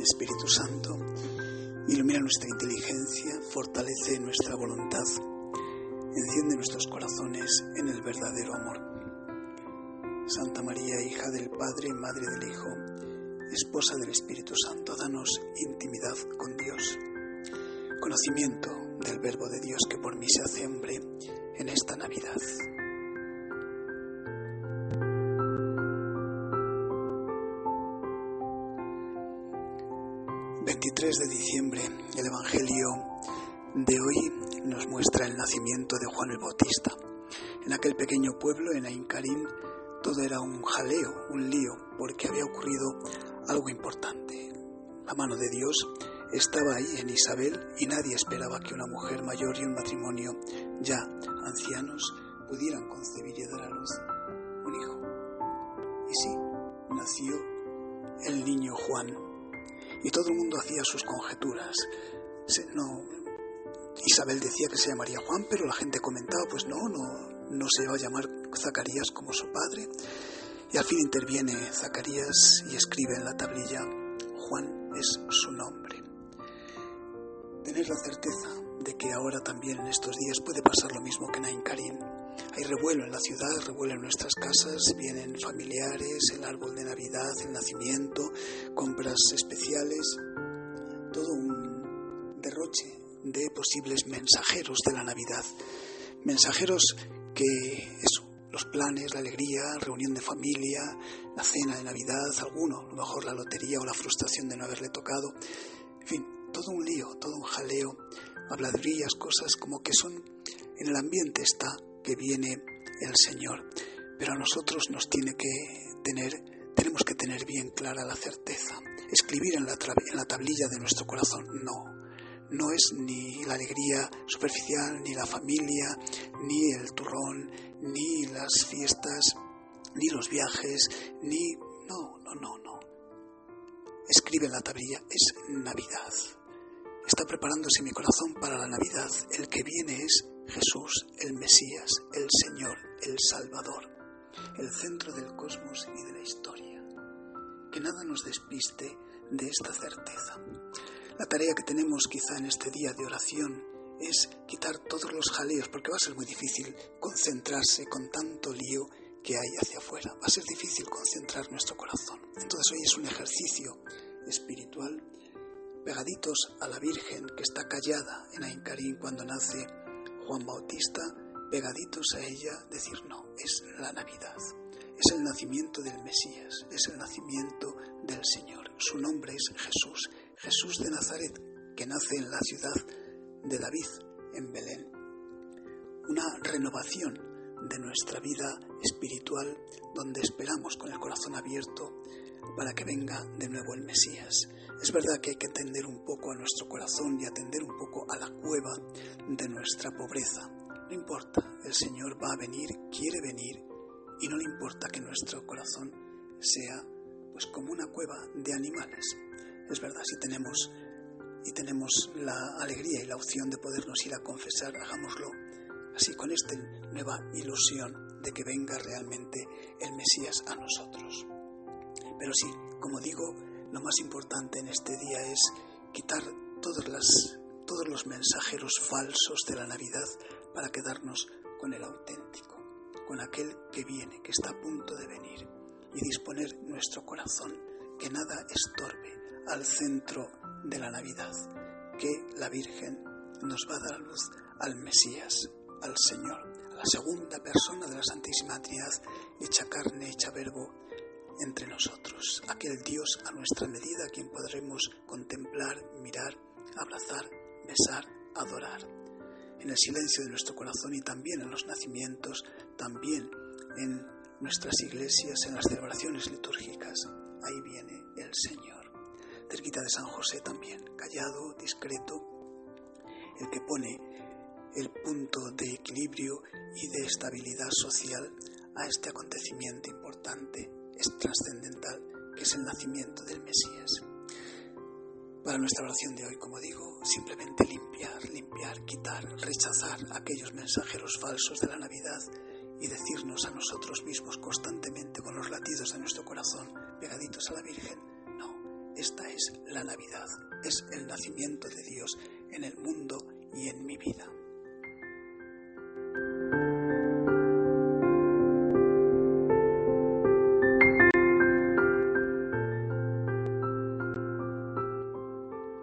Espíritu Santo, ilumina nuestra inteligencia, fortalece nuestra voluntad, enciende nuestros corazones en el verdadero amor. Santa María, hija del Padre, Madre del Hijo, esposa del Espíritu Santo, danos intimidad con Dios, conocimiento del Verbo de Dios que por mí se hace hombre en esta Navidad. 23 de diciembre, el Evangelio de hoy nos muestra el nacimiento de Juan el Bautista. En aquel pequeño pueblo, en Aincarín, todo era un jaleo, un lío, porque había ocurrido algo importante. La mano de Dios estaba ahí en Isabel y nadie esperaba que una mujer mayor y un matrimonio ya ancianos pudieran concebir y dar a luz un hijo. Y sí, nació el niño Juan, y todo el mundo hacía sus conjeturas. no, Isabel decía que se llamaría Juan, pero la gente comentaba, pues no, no, no se va a llamar Zacarías como su padre. Y al fin interviene Zacarías y escribe en la tablilla, Juan es su nombre. Tener la certeza de que ahora también en estos días puede pasar lo mismo que en Ain Karim hay revuelo en la ciudad, revuelo en nuestras casas, vienen familiares, el árbol de Navidad, el nacimiento, compras especiales, todo un derroche de posibles mensajeros de la Navidad. Mensajeros que, eso, los planes, la alegría, reunión de familia, la cena de Navidad, alguno, a lo mejor la lotería o la frustración de no haberle tocado, en fin, todo un lío, todo un jaleo, habladurías, cosas como que son, en el ambiente está que viene el Señor. Pero a nosotros nos tiene que tener, tenemos que tener bien clara la certeza. Escribir en la, en la tablilla de nuestro corazón, no. No es ni la alegría superficial, ni la familia, ni el turrón, ni las fiestas, ni los viajes, ni... No, no, no, no. Escribe en la tablilla, es Navidad. Está preparándose mi corazón para la Navidad. El que viene es Jesús, el Mesías, el Señor, el Salvador, el centro del cosmos y de la historia. Que nada nos despiste de esta certeza. La tarea que tenemos quizá en este día de oración es quitar todos los jaleos, porque va a ser muy difícil concentrarse con tanto lío que hay hacia afuera. Va a ser difícil concentrar nuestro corazón. Entonces hoy es un ejercicio espiritual pegaditos a la Virgen que está callada en Aincarín cuando nace Juan Bautista, pegaditos a ella, decir no, es la Navidad, es el nacimiento del Mesías, es el nacimiento del Señor. Su nombre es Jesús, Jesús de Nazaret, que nace en la ciudad de David, en Belén. Una renovación de nuestra vida espiritual donde esperamos con el corazón abierto para que venga de nuevo el Mesías. Es verdad que hay que atender un poco a nuestro corazón y atender un poco a la cueva de nuestra pobreza. No importa, el Señor va a venir, quiere venir y no le importa que nuestro corazón sea pues como una cueva de animales. Es verdad, si tenemos y tenemos la alegría y la opción de podernos ir a confesar, hagámoslo así con esta nueva ilusión de que venga realmente el Mesías a nosotros. Pero sí, como digo, lo más importante en este día es quitar todas las, todos los mensajeros falsos de la Navidad para quedarnos con el auténtico, con aquel que viene, que está a punto de venir, y disponer nuestro corazón, que nada estorbe al centro de la Navidad, que la Virgen nos va a dar a luz al Mesías, al Señor, a la segunda persona de la Santísima Trinidad, hecha carne, hecha verbo, entre nosotros, aquel Dios a nuestra medida, quien podremos contemplar, mirar, abrazar, besar, adorar. En el silencio de nuestro corazón y también en los nacimientos, también en nuestras iglesias, en las celebraciones litúrgicas, ahí viene el Señor. Cerquita de San José también, callado, discreto, el que pone el punto de equilibrio y de estabilidad social a este acontecimiento importante es trascendental, que es el nacimiento del Mesías. Para nuestra oración de hoy, como digo, simplemente limpiar, limpiar, quitar, rechazar aquellos mensajeros falsos de la Navidad y decirnos a nosotros mismos constantemente con los latidos de nuestro corazón pegaditos a la Virgen, no, esta es la Navidad, es el nacimiento de Dios en el mundo y en mi vida.